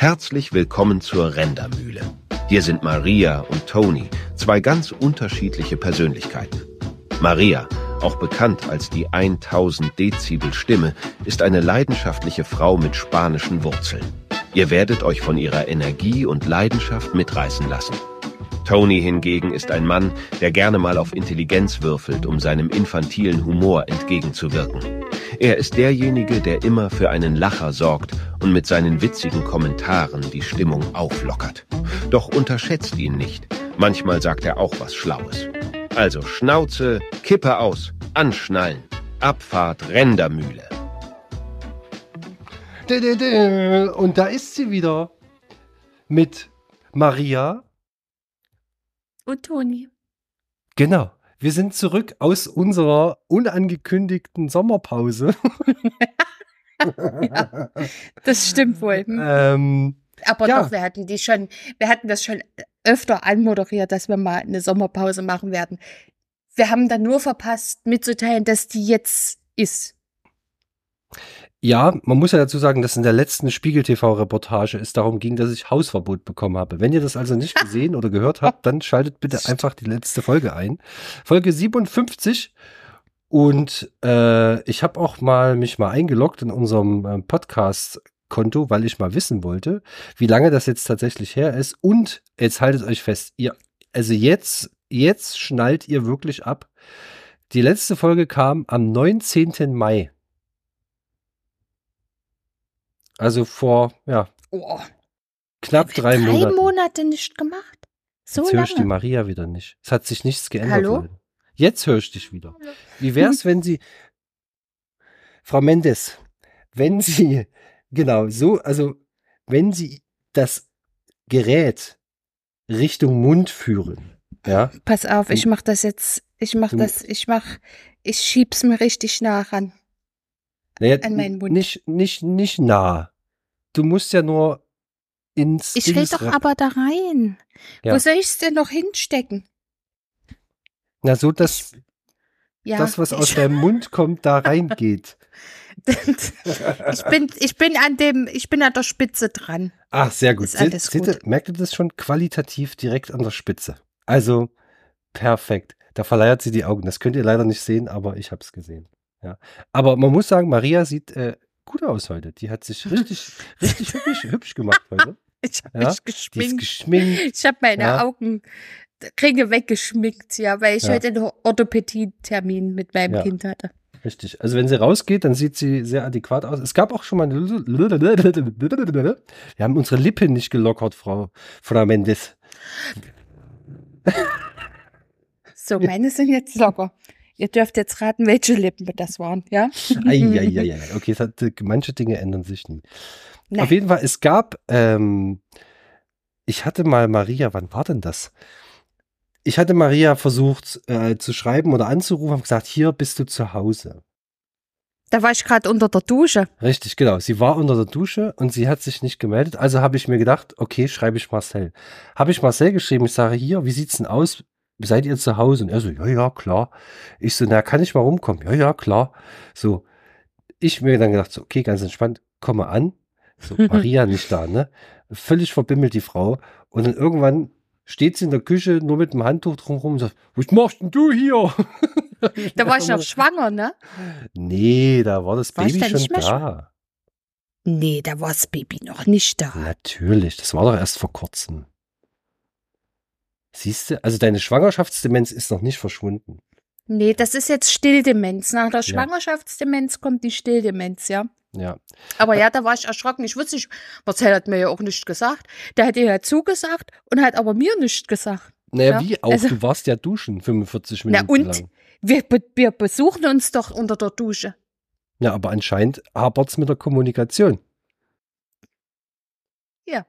Herzlich willkommen zur Rendermühle. Hier sind Maria und Tony, zwei ganz unterschiedliche Persönlichkeiten. Maria, auch bekannt als die 1000 Dezibel Stimme, ist eine leidenschaftliche Frau mit spanischen Wurzeln. Ihr werdet euch von ihrer Energie und Leidenschaft mitreißen lassen. Tony hingegen ist ein Mann, der gerne mal auf Intelligenz würfelt, um seinem infantilen Humor entgegenzuwirken. Er ist derjenige, der immer für einen Lacher sorgt und mit seinen witzigen Kommentaren die Stimmung auflockert. Doch unterschätzt ihn nicht. Manchmal sagt er auch was Schlaues. Also Schnauze, Kippe aus, anschnallen. Abfahrt Rendermühle. Und da ist sie wieder. Mit Maria. Und Toni. Genau. Wir sind zurück aus unserer unangekündigten Sommerpause. ja, das stimmt wohl. ähm, Aber ja. doch, wir hatten die schon, wir hatten das schon öfter anmoderiert, dass wir mal eine Sommerpause machen werden. Wir haben dann nur verpasst, mitzuteilen, dass die jetzt ist. Ja, man muss ja dazu sagen, dass in der letzten Spiegel-TV-Reportage es darum ging, dass ich Hausverbot bekommen habe. Wenn ihr das also nicht gesehen oder gehört habt, dann schaltet bitte einfach die letzte Folge ein. Folge 57. Und äh, ich habe auch mal mich mal eingeloggt in unserem äh, Podcast-Konto, weil ich mal wissen wollte, wie lange das jetzt tatsächlich her ist. Und jetzt haltet euch fest, ihr, also jetzt, jetzt schnallt ihr wirklich ab. Die letzte Folge kam am 19. Mai. Also vor, ja, Oh, knapp drei, drei Monaten. Monate nicht gemacht. So Jetzt höre ich die. Maria wieder nicht. Es hat sich nichts geändert. Hallo? Jetzt höre ich dich wieder. Wie wär's, wenn Sie, Frau Mendes, wenn Sie, genau, so, also, wenn Sie das Gerät Richtung Mund führen, ja, Pass auf, ich Du- mach das jetzt. Ich mach Du- das, ich mach, ich schieb's mir richtig nah ran. Naja, An meinen Mund. nicht, nicht, nicht nah. Du musst ja nur ins Ich Dings doch aber da rein. Ja. Wo soll ich's denn noch hinstecken? Na, so, dass Ja, das, was aus ich, deinem Mund kommt, da reingeht. ich bin, ich bin an dem, ich bin an der Spitze dran. Ach, sehr gut. Ist alles seht gut. Merkt ihr das schon qualitativ direkt an der Spitze? Also, perfekt. Da verleiert sie die Augen. Das könnt ihr leider nicht sehen, aber ich habe es gesehen. Ja. Aber man muss sagen, Maria sieht äh, gut aus heute. Die hat sich richtig, richtig hübsch, hübsch gemacht heute. Ich habe Ja, mich geschminkt. geschminkt. Ich habe meine Ja. Augenringe weggeschminkt, ja, weil ich Ja. heute einen Orthopädie-Termin mit meinem Ja. Kind hatte. Richtig. Also, wenn sie rausgeht, dann sieht sie sehr adäquat aus. Es gab auch schon mal eine. Wir haben unsere Lippen nicht gelockert, Frau, Frau Mendes. So, meine sind jetzt locker. Ihr dürft jetzt raten, welche Lippen das waren, ja? Eieieiei. Okay, es hat, manche Dinge ändern sich nie. Nein. Auf jeden Fall, es gab, ähm, ich hatte mal Maria, wann war denn das? Ich hatte Maria versucht äh, zu schreiben oder anzurufen, habe gesagt, hier bist du zu Hause. Da war ich gerade unter der Dusche. Richtig, genau. Sie war unter der Dusche und sie hat sich nicht gemeldet. Also habe ich mir gedacht, okay, schreibe ich Marcel. Habe ich Marcel geschrieben, ich sage, hier, wie sieht's denn aus? Seid ihr zu Hause? Und er so, ja, ja, klar. Ich so, na, kann ich mal rumkommen? Ja, ja, klar. So, ich mir dann gedacht, so, okay, ganz entspannt, komme an. So, Maria nicht da, ne? Völlig verbimmelt die Frau. Und dann irgendwann steht sie in der Küche nur mit dem Handtuch drumherum und sagt, was machst denn du hier? Da war ich noch schwanger, ne? Nee, da war das Warst Baby schon da. Nee, da war das Baby noch nicht da. Natürlich, das war doch erst vor kurzem. Siehst du, also deine Schwangerschaftsdemenz ist noch nicht verschwunden. Nee, das ist jetzt Stilldemenz. Nach der Schwangerschaftsdemenz kommt die Stilldemenz, ja. Ja. Aber ja, da war ich erschrocken. Ich wusste nicht, Marcel hat mir ja auch nicht gesagt. Der hat ihr ja zugesagt und hat aber mir nicht gesagt. Naja, Ja, wie auch, also- du warst ja duschen 45 Na Minuten und? lang. Wir, wir besuchen uns doch unter der Dusche. Ja, aber anscheinend hapert's mit der Kommunikation. Ja.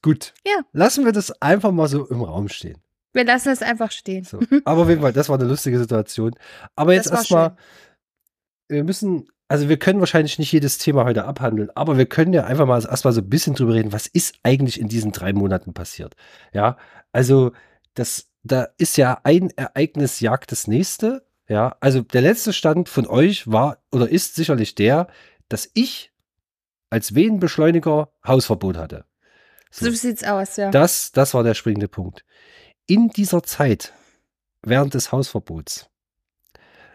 Gut. Ja. Lassen wir das einfach mal so im Raum stehen. Wir lassen es einfach stehen. So. Aber auf jeden Fall, das war eine lustige Situation. Aber jetzt erstmal, wir müssen, also wir können wahrscheinlich nicht jedes Thema heute abhandeln, aber wir können ja einfach mal erstmal so ein bisschen drüber reden, was ist eigentlich in diesen drei Monaten passiert. Ja, also das, da ist ja ein Ereignis jagt das nächste. Ja, also der letzte Stand von euch war oder ist sicherlich der, dass ich als Wehenbeschleuniger Hausverbot hatte. So, so sieht's aus, ja. Das, das war der springende Punkt. In dieser Zeit, während des Hausverbots,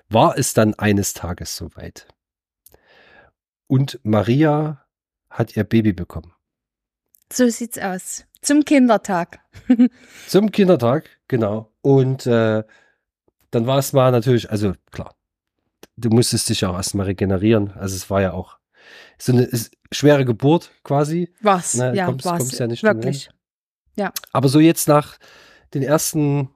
war es dann eines Tages soweit. Und Maria hat ihr Baby bekommen. So sieht's aus. Zum Kindertag. Zum Kindertag, genau. Und äh, dann war es mal natürlich, also klar, du musstest dich auch erstmal regenerieren. Also es war ja auch so eine schwere Geburt quasi. Was? Ne, ja, kommst, was? kommst ja nicht Wirklich. Ja. Aber so jetzt nach den ersten,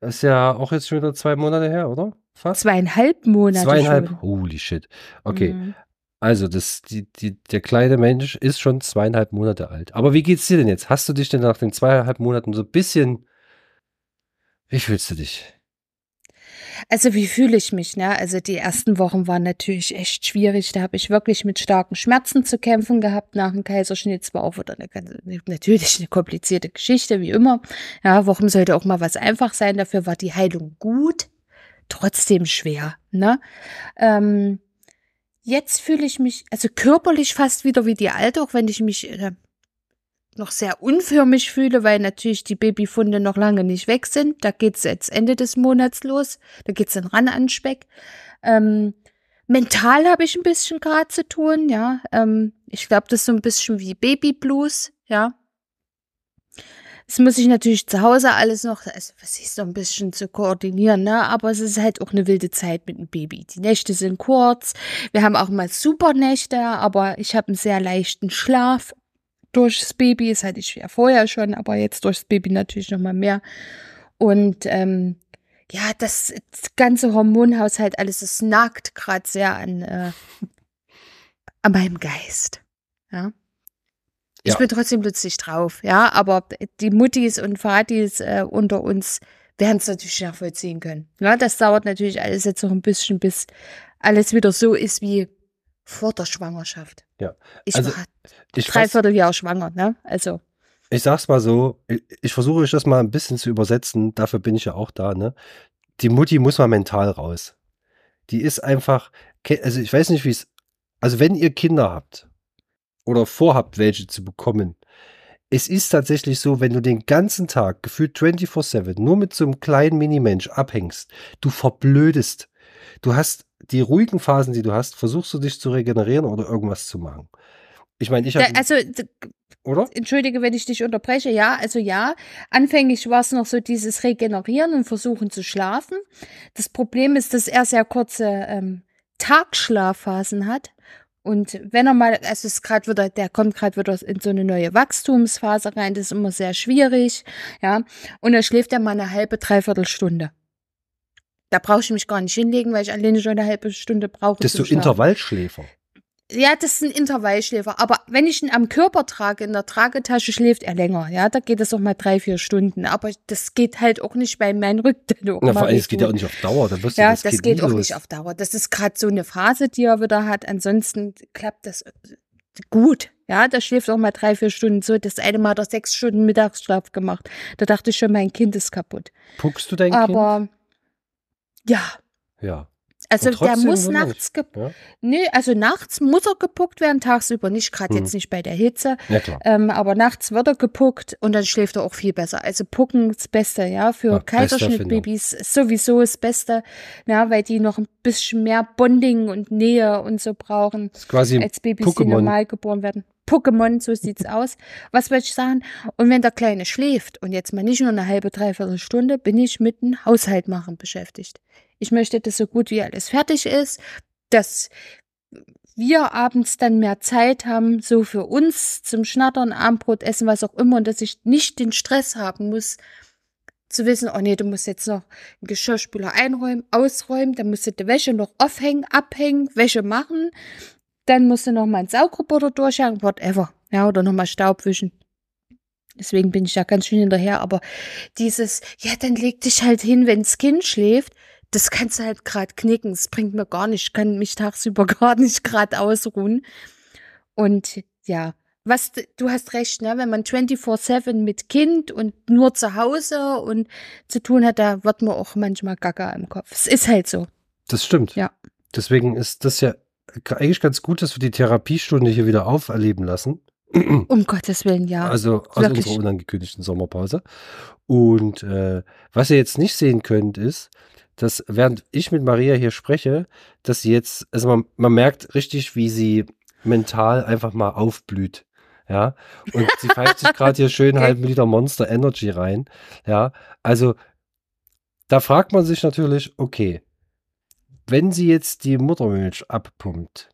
das ist ja auch jetzt schon wieder zwei Monate her, oder? Fast? Zweieinhalb Monate. Zweieinhalb, schon. holy shit. Okay. Mhm. Also, das, die, die, der kleine Mensch ist schon zweieinhalb Monate alt. Aber wie geht's dir denn jetzt? Hast du dich denn nach den zweieinhalb Monaten so ein bisschen. Wie fühlst du dich? Also wie fühle ich mich? Ne? Also die ersten Wochen waren natürlich echt schwierig. Da habe ich wirklich mit starken Schmerzen zu kämpfen gehabt nach dem Kaiserschnitt. Es war auch wieder eine ganz, natürlich eine komplizierte Geschichte, wie immer. Ja, warum sollte auch mal was einfach sein? Dafür war die Heilung gut, trotzdem schwer. Ne? Ähm, jetzt fühle ich mich, also körperlich fast wieder wie die Alte, auch wenn ich mich äh, noch sehr unförmig fühle, weil natürlich die Babyfunde noch lange nicht weg sind. Da geht's jetzt Ende des Monats los. Da geht's dann ran an Speck. Ähm, mental habe ich ein bisschen gerade zu tun, ja. Ähm, ich glaube, das ist so ein bisschen wie Babyblues, ja. Das muss ich natürlich zu Hause alles noch, also was ist so ein bisschen zu koordinieren, ne? Aber es ist halt auch eine wilde Zeit mit dem Baby. Die Nächte sind kurz. Wir haben auch mal super Nächte, aber ich habe einen sehr leichten Schlaf durchs Baby. Das hatte ich ja vorher schon, aber jetzt durchs Baby natürlich noch mal mehr. Und ähm, ja, das, das ganze Hormonhaushalt, alles, das nagt gerade sehr an, äh, an meinem Geist. Ja. Ich Ja. bin trotzdem lustig drauf, ja, aber die Muttis und Vatis äh, unter uns werden es natürlich nachvollziehen können. Ja, das dauert natürlich alles jetzt noch ein bisschen, bis alles wieder so ist wie vor der Schwangerschaft. Ja. Ich Also, war Ich, dreiviertel Jahr schwanger, ne? Also, ich sag's mal so, ich, ich versuche euch das mal ein bisschen zu übersetzen, dafür bin ich ja auch da, ne? Die Mutti muss mal mental raus. Die ist einfach, also ich weiß nicht, wie es, also wenn ihr Kinder habt oder vorhabt, welche zu bekommen, es ist tatsächlich so, wenn du den ganzen Tag gefühlt 24-7 nur mit so einem kleinen Minimensch abhängst, du verblödest. Du hast die ruhigen Phasen, die du hast, versuchst du dich zu regenerieren oder irgendwas zu machen. Ich meine, ich habe, also oder? entschuldige, wenn ich dich unterbreche. Ja, also ja, anfänglich war es noch so dieses Regenerieren und Versuchen zu schlafen. Das Problem ist, dass er sehr kurze ähm, Tagschlafphasen hat. Und wenn er mal, also es ist gerade wieder, der kommt gerade wieder in so eine neue Wachstumsphase rein, das ist immer sehr schwierig, ja. Und er schläft ja mal eine halbe, dreiviertel Stunde. Da brauche ich mich gar nicht hinlegen, weil ich alleine schon eine halbe Stunde brauche. Bist zum du Schlafen. Intervallschläfer? Ja, das ist ein Intervallschläfer. Aber wenn ich ihn am Körper trage, in der Tragetasche, schläft er länger. Ja, da geht es auch mal drei, vier Stunden. Aber das geht halt auch nicht bei meinem Rücken. mal vor allem, es geht ja auch nicht auf Dauer. Da wirst du, Ja, das, das, geht, geht, auch los. nicht auf Dauer. Das ist gerade so eine Phase, die er wieder hat. Ansonsten klappt das äh, gut. Ja, da schläft auch mal drei, vier Stunden so. Das eine Mal hat er sechs Stunden Mittagsschlaf gemacht. Da dachte ich schon, mein Kind ist kaputt. Puckst du dein Aber ja, Kind? Ja. Also der muss nachts ge Ja, Nee, also nachts muss er gepuckt werden, tagsüber nicht, gerade Hm. jetzt nicht bei der Hitze. ja. Ähm, aber nachts wird er gepuckt und dann schläft er auch viel besser. Also Pucken ist das Beste, ja. Für Ja, Kaiserschnittbabys ist sowieso das Beste, ja, weil die noch ein bisschen mehr Bonding und Nähe und so brauchen als Babys, die Pokémon. normal geboren werden. Pokémon, so sieht's aus. Was wollte ich sagen? Und wenn der Kleine schläft und jetzt mal nicht nur eine halbe, dreiviertel Stunde, bin ich mit dem Haushalt machen beschäftigt. Ich möchte, dass so gut wie alles fertig ist, dass wir abends dann mehr Zeit haben, so für uns zum Schnattern, Abendbrot essen, was auch immer, und dass ich nicht den Stress haben muss, zu wissen, oh nee, du musst jetzt noch einen Geschirrspüler einräumen, ausräumen, dann musst du die Wäsche noch aufhängen, abhängen, Wäsche machen, dann musst du noch mal einen Saugroboter durchhängen, whatever, ja, oder noch mal Staub wischen. Deswegen bin ich da ganz schön hinterher, aber dieses, ja, dann leg dich halt hin, wenn's Kind schläft, das kannst du halt gerade knicken, das bringt mir gar nicht, ich kann mich tagsüber gar nicht gerade ausruhen. Und ja, was, du hast recht, ne, wenn man 24-7 mit Kind und nur zu Hause und zu tun hat, da wird man auch manchmal gaga im Kopf. Es ist halt so. Das stimmt. Ja. Deswegen ist das ja eigentlich ganz gut, dass wir die Therapiestunde hier wieder auferleben lassen. Um Gottes Willen, ja. Also aus Wirklich. unserer unangekündigten Sommerpause. Und äh, was ihr jetzt nicht sehen könnt, ist, dass während ich mit Maria hier spreche, dass sie jetzt, also man, man merkt richtig, wie sie mental einfach mal aufblüht. Ja, und sie pfeift sich gerade hier schön halben Liter Monster Energy rein. Ja, also da fragt man sich natürlich, okay, wenn sie jetzt die Muttermilch abpumpt,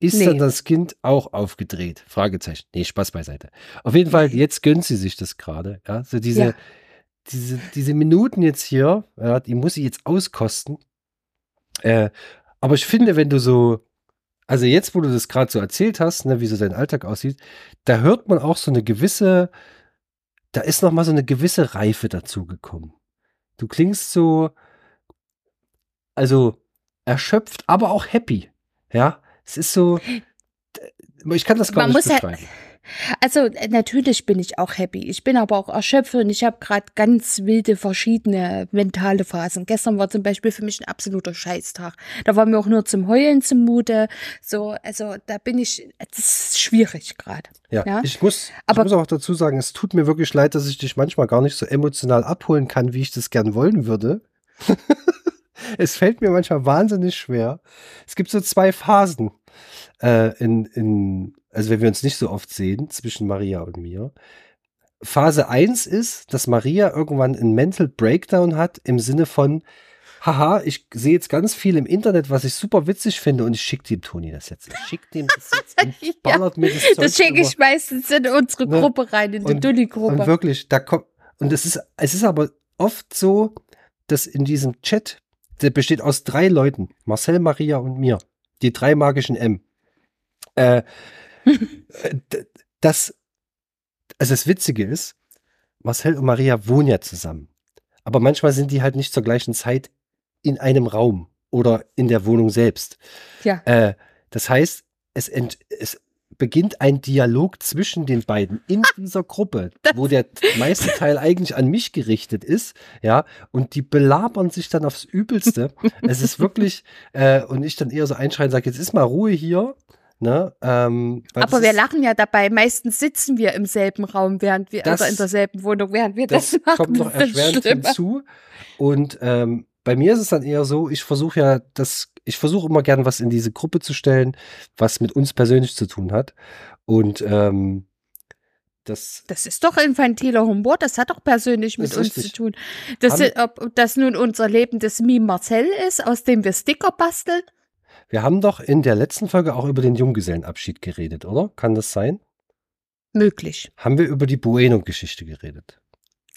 ist Nee. dann das Kind auch aufgedreht? Fragezeichen. Nee, Spaß beiseite. Auf jeden Fall, jetzt gönnt sie sich das gerade. Ja, so diese, Ja. Diese, diese Minuten jetzt hier, ja, die muss sie jetzt auskosten. Äh, aber ich finde, wenn du so, also jetzt, wo du das gerade so erzählt hast, ne, wie so dein Alltag aussieht, da hört man auch so eine gewisse, da ist noch mal so eine gewisse Reife dazugekommen. Du klingst so, also erschöpft, aber auch happy. Ja, es ist so, ich kann das gar Man nicht muss halt- beschreiben. Also äh, natürlich bin ich auch happy. Ich bin aber auch erschöpft und ich habe gerade ganz wilde verschiedene mentale Phasen. Gestern war zum Beispiel für mich ein absoluter Scheißtag. Da war mir auch nur zum Heulen zumute. So, also da bin ich, das ist schwierig gerade. Ja, Ja, ich muss, aber- ich muss auch dazu sagen, es tut mir wirklich leid, dass ich dich manchmal gar nicht so emotional abholen kann, wie ich das gern wollen würde. es fällt mir manchmal wahnsinnig schwer. Es gibt so zwei Phasen, äh, in, in, also wenn wir uns nicht so oft sehen, zwischen Maria und mir. Phase 1 ist, dass Maria irgendwann einen Mental Breakdown hat im Sinne von, haha, ich sehe jetzt ganz viel im Internet, was ich super witzig finde und ich schicke dem Toni das jetzt. Ich schicke dem das jetzt und Ja, ballert mir das Zeug Das schicke ich meistens in unsere Ne? Gruppe rein, in die Und- Und Dulli-Gruppe. wirklich, da kommt, und es ist, es ist aber oft so, dass in diesem Chat, der besteht aus drei Leuten, Marcel, Maria und mir, die drei magischen M. Äh, das, also das Witzige ist, Marcel und Maria wohnen ja zusammen. Aber manchmal sind die halt nicht zur gleichen Zeit in einem Raum oder in der Wohnung selbst. Ja. Äh, das heißt, es, ent, es beginnt ein Dialog zwischen den beiden in dieser Gruppe, wo der meiste Teil eigentlich an mich gerichtet ist, ja, und die belabern sich dann aufs Übelste. es ist wirklich, äh, und ich dann eher so einschreien sage, jetzt ist mal Ruhe hier, ne? Ähm, Aber wir lachen ja dabei. Meistens sitzen wir im selben Raum, während wir, Das- oder in derselben Wohnung, während wir das, das machen. kommt noch erschwerend schlimmer. hinzu. Und ähm, bei mir ist es dann eher so, ich versuche ja das, ich versuche immer gern was in diese Gruppe zu stellen, was mit uns persönlich zu tun hat. Und ähm, das, Das ist doch infantiler Humor, das hat doch persönlich mit uns richtig. zu tun. Das, ist, ob das nun unser lebendes Meme Marcel ist, aus dem wir Sticker basteln. Wir haben doch in der letzten Folge auch über den Junggesellenabschied geredet, oder? Kann das sein? Möglich. Haben wir über die Bueno-Geschichte geredet?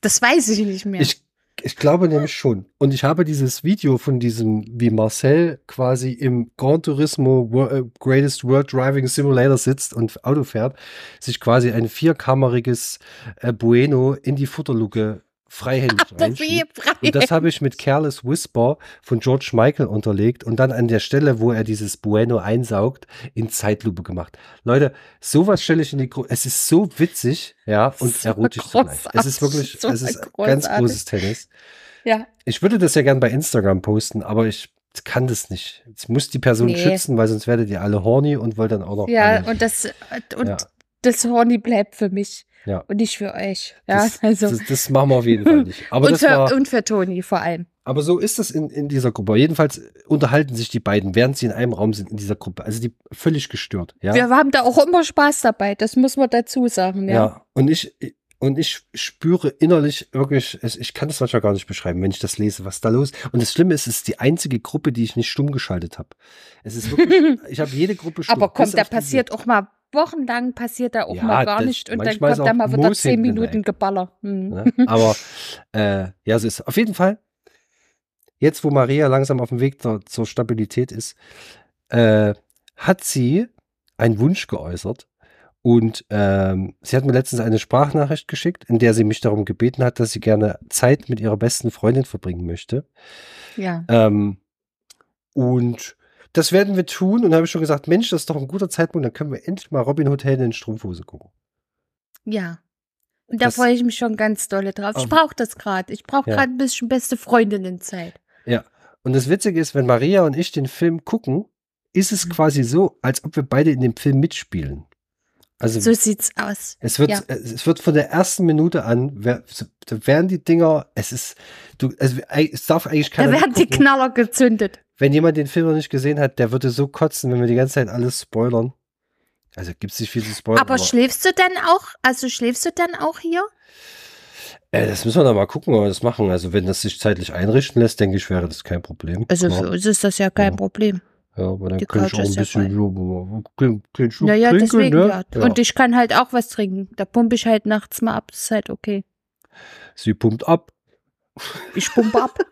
Das weiß ich nicht mehr. Ich, ich glaube nämlich schon. Und ich habe dieses Video von diesem, wie Marcel quasi im Gran Turismo Wo- äh, Greatest World Driving Simulator sitzt und Auto fährt, sich quasi ein vierkammeriges äh, Bueno in die Futterluke freihändig frei. Und das habe ich mit Careless Whisper von George Michael unterlegt und dann an der Stelle, wo er dieses Bueno einsaugt, in Zeitlupe gemacht. Leute, sowas stelle ich in die Gruppe. Es ist so witzig, ja, und So erotisch zugleich. Es ist wirklich, so es ist ganz großartig. großes Tennis. ja. Ich würde das ja gern bei Instagram posten, aber ich kann das nicht. Ich muss die Person Nee. schützen, weil sonst werdet ihr alle horny und wollt dann auch noch ja, alle. und das, und Ja. das Horny bleibt für mich. Ja. Und nicht für euch. Ja, das, also. das, das machen wir auf jeden Fall nicht. Aber, und, für, war, und für Toni vor allem. aber so ist das in, in dieser Gruppe. Jedenfalls unterhalten sich die beiden, während sie in einem Raum sind in dieser Gruppe. Also die völlig gestört. Ja, Wir haben da auch immer Spaß dabei, das muss man dazu sagen. ja. Ja. und ich und ich spüre innerlich wirklich, ich kann das manchmal gar nicht beschreiben, wenn ich das lese, was da los. Und das Schlimme ist, es ist die einzige Gruppe, die ich nicht stumm geschaltet habe. Es ist wirklich, ich habe jede Gruppe stumm. Aber bis kommt, da passiert auch mal wochenlang passiert da auch Ja, mal gar das- nicht und dann kommt da mal wieder zehn Minuten. Geballer. Hm. Ne? Aber äh, ja, so ist es. Auf jeden Fall, jetzt wo Maria langsam auf dem Weg zur, zur Stabilität ist, äh, hat sie einen Wunsch geäußert. Und ähm, sie hat mir letztens eine Sprachnachricht geschickt, in der sie mich darum gebeten hat, dass sie gerne Zeit mit ihrer besten Freundin verbringen möchte. Ja. Ähm, und das werden wir tun. Und da habe ich schon gesagt, Mensch, das ist doch ein guter Zeitpunkt, dann können wir endlich mal Robin Helden in Strumpfhose gucken. Ja. Und da freue ich mich schon ganz dolle drauf. Ich Ähm, brauche das gerade. Ich brauche ja. gerade ein bisschen beste Freundinnenzeit. Ja. Und das Witzige ist, wenn Maria und ich den Film gucken, ist es quasi so, als ob wir beide in dem Film mitspielen. Also So sieht's aus. es wird, ja. es wird von der ersten Minute an, wer- da werden die Dinger, es ist, du, also es darf eigentlich Da keiner werden die. Knaller gezündet. Wenn jemand den Film noch nicht gesehen hat, der würde so kotzen, wenn wir die ganze Zeit alles spoilern. Also gibt es nicht viel zu spoilern. Aber schläfst du dann auch? Also schläfst du dann auch hier? äh, das müssen wir dann mal gucken, ob wir das machen. Also wenn das sich zeitlich einrichten lässt, denke ich, wäre das kein Problem. Also ja, für uns ist das ja kein Ja. Problem. Ja, aber dann die kann ich Couch auch ein ja bisschen ja, klein, klein Schluck Naja, trinken, deswegen ne? ja. Und ich kann halt auch was trinken. Da pumpe ich halt nachts mal ab. Das ist halt okay. Sie pumpt ab. Ich pumpe ab.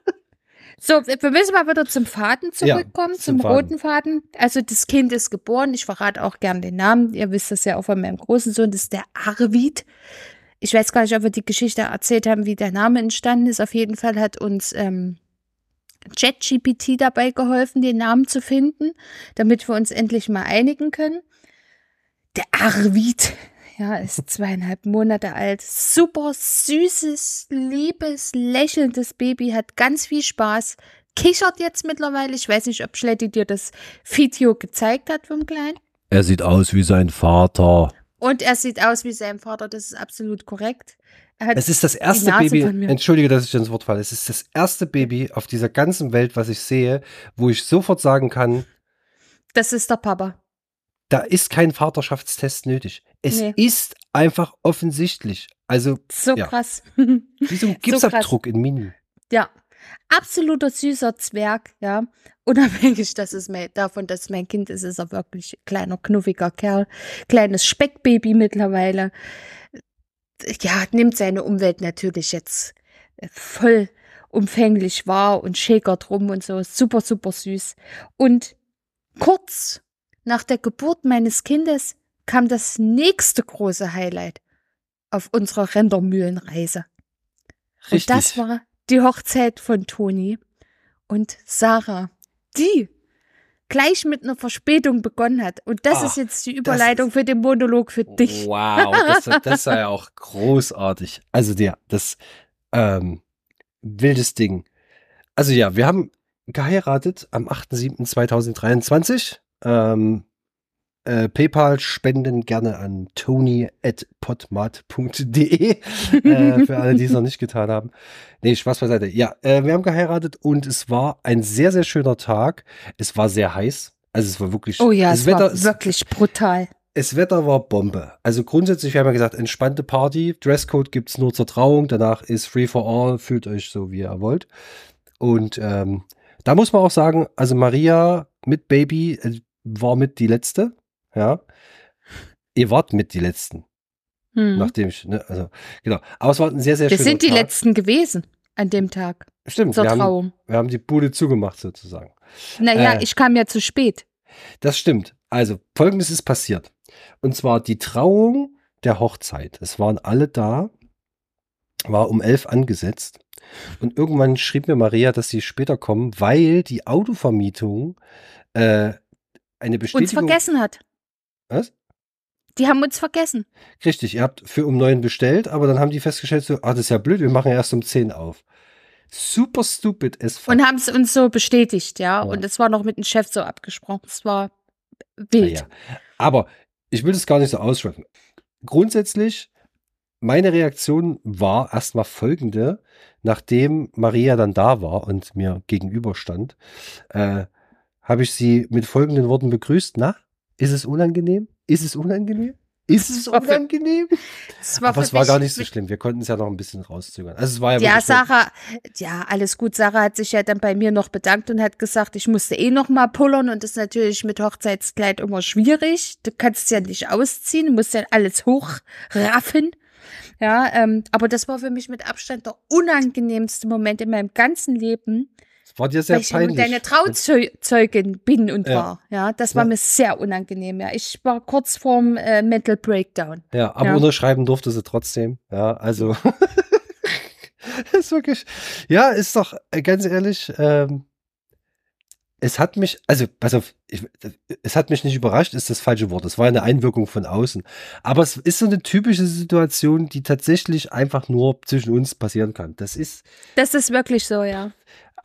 So, wir müssen mal wieder zum Faden Ja, zurückkommen, zum zum, Faden. roten Faden. Also das Kind ist geboren. Ich verrate auch gern den Namen. Ihr wisst das ja auch von meinem großen Sohn. Das ist der Arvid. Ich weiß gar nicht, ob wir die Geschichte erzählt haben, wie der Name entstanden ist. Auf jeden Fall hat uns ähm, ChatGPT dabei geholfen, den Namen zu finden, damit wir uns endlich mal einigen können. Der Arvid, ja, ist zweieinhalb Monate alt. Super süßes, liebes, lächelndes Baby, hat ganz viel Spaß. Kichert jetzt mittlerweile. Ich weiß nicht, ob Schletti dir das Video gezeigt hat vom Kleinen. Er sieht aus wie sein Vater. Und er sieht aus wie sein Vater, das ist absolut korrekt. Es ist das erste Baby, entschuldige, dass ich ins Wort falle, es ist das erste Baby auf dieser ganzen Welt, was ich sehe, wo ich sofort sagen kann, das ist der Papa. da ist kein Vaterschaftstest nötig. Es Nee. ist einfach offensichtlich. Also So Ja. krass. wie so ein. Gipsabdruck in Mini. Ja, absoluter süßer Zwerg, ja. Unabhängig dass es mein, davon, dass es mein Kind ist, ist er wirklich ein kleiner, knuffiger Kerl. Kleines Speckbaby mittlerweile. Ja, nimmt seine Umwelt natürlich jetzt äh, voll umfänglich wahr und schäkert rum und so. Super, super süß. Und kurz nach der Geburt meines Kindes kam das nächste große Highlight auf unserer Rendermühlenreise. Und das war die Hochzeit von Toni und Sarah, die gleich mit einer Verspätung begonnen hat. Und das Ah, ist jetzt die Überleitung für den Monolog für dich. Wow, das, das war ja auch großartig. Also der, das ähm, wildes Ding. Also ja, wir haben geheiratet am 8.7.2023. Ähm, äh, PayPal spenden gerne an tony.podmat.de äh, für alle, die es noch nicht getan haben. Nee, Spaß beiseite. Ja, äh, wir haben geheiratet und es war ein sehr, sehr schöner Tag. Es war sehr heiß. Also es war wirklich. Oh ja, es Wetter, war wirklich brutal. das Wetter war Bombe. Also grundsätzlich, wir haben ja gesagt, entspannte Party. Dresscode gibt's nur zur Trauung. Danach ist Free for All. Fühlt euch so, wie ihr wollt. Und ähm, da muss man auch sagen, also Maria mit Baby äh, war mit die letzte. Ja. Ihr wart mit die letzten, Hm. nachdem ich, ne, also, genau. Aber es war ein sehr, sehr Wir sind die Tag. letzten gewesen an dem Tag Stimmt, zur wir haben, Trauung. wir haben die Bude zugemacht sozusagen. Naja, äh, ich kam ja zu spät. Das stimmt. Also, folgendes ist passiert. Und zwar die Trauung der Hochzeit. Es waren alle da, war um elf angesetzt. Und irgendwann schrieb mir Maria, dass sie später kommen, weil die Autovermietung äh, eine Uns Bestätigung. vergessen hat. Was? Die haben uns vergessen. Richtig, ihr habt für um neun bestellt, aber dann haben die festgestellt, so, ah, das ist ja blöd, wir machen ja erst um zehn auf. Super stupid as fuck. Und haben es uns so bestätigt, ja. Ja. Und es war noch mit dem Chef so abgesprochen. Es war wild. Ja. Aber ich will das gar nicht so ausschreiben. Grundsätzlich, meine Reaktion war erstmal folgende, nachdem Maria dann da war und mir gegenüberstand, äh, habe ich sie mit folgenden Worten begrüßt. Na, ist es unangenehm? Ist es unangenehm? Ist es unangenehm? Es war Aber es war gar nicht so schlimm. Wir konnten es ja noch ein bisschen rauszögern. Also es war ja, Ja, Sarah, ja, alles gut. Sarah hat sich ja dann bei mir noch bedankt und hat gesagt, ich musste eh noch mal pullern und das ist natürlich mit Hochzeitskleid immer schwierig. Du kannst es ja nicht ausziehen, du musst ja alles hochraffen. Ja, ähm, aber das war für mich mit Abstand der unangenehmste Moment in meinem ganzen Leben, es war dir sehr weil ich peinlich. deine Trauzeugin bin und Ja. war. Ja, das war Ja. mir sehr unangenehm. Ja, ich war kurz vorm äh, Mental Breakdown. Ja, aber Ja. unterschreiben durfte sie trotzdem. Ja, also. ist wirklich. Ja, ist doch, äh, ganz ehrlich, ähm, es hat mich, also, pass auf, ich, es hat mich nicht überrascht, ist das falsche Wort. Es war eine Einwirkung von außen. Aber es ist so eine typische Situation, die tatsächlich einfach nur zwischen uns passieren kann. Das ist, Das ist wirklich so, ja.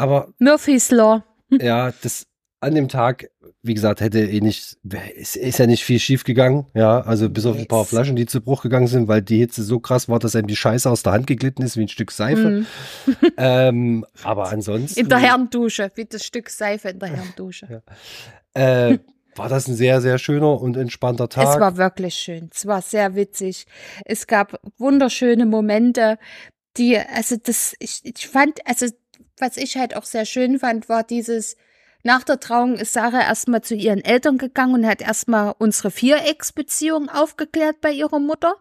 Aber Murphy's Law. ja, das, an dem Tag, wie gesagt, hätte eh nicht, ist, ist ja nicht viel schief gegangen, ja, also bis auf ein paar. Flaschen, die zu Bruch gegangen sind, weil die Hitze so krass war, dass einem die Scheiße aus der Hand geglitten ist, wie ein Stück Seife. Mhm. Ähm, aber ansonsten In der Herrendusche, wie das Stück Seife in der Herrendusche. äh, war das ein sehr, sehr schöner und entspannter Tag. Es war wirklich schön. Es war sehr witzig. Es gab wunderschöne Momente, die, also das, ich, ich fand, also was ich halt auch sehr schön fand, war dieses, nach der Trauung ist Sarah erstmal zu ihren Eltern gegangen und hat erstmal unsere Vierecksbeziehung aufgeklärt bei ihrer Mutter,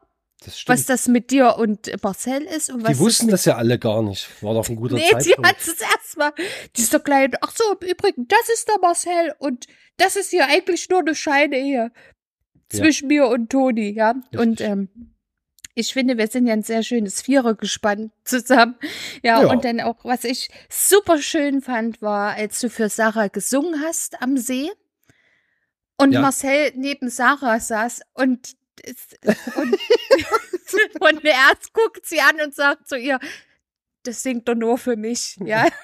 das was das mit dir und Marcel ist und was die wussten das das ja alle gar nicht. War doch ein guter Nee, die Zeitpunkt. hat es erstmal. Dieser kleine, ach so, im Übrigen, das ist der Marcel und das ist hier eigentlich nur eine Scheine hier zwischen mir und Toni, ja. Und Richtig. ähm, ich finde, wir sind ja ein sehr schönes Vierergespann zusammen. Ja, Ja. und dann auch, was ich super schön fand, war, als du für Sarah gesungen hast am See und Ja. Marcel neben Sarah saß und und, und er guckt sie an und sagt zu ihr, das singt doch nur für mich, ja.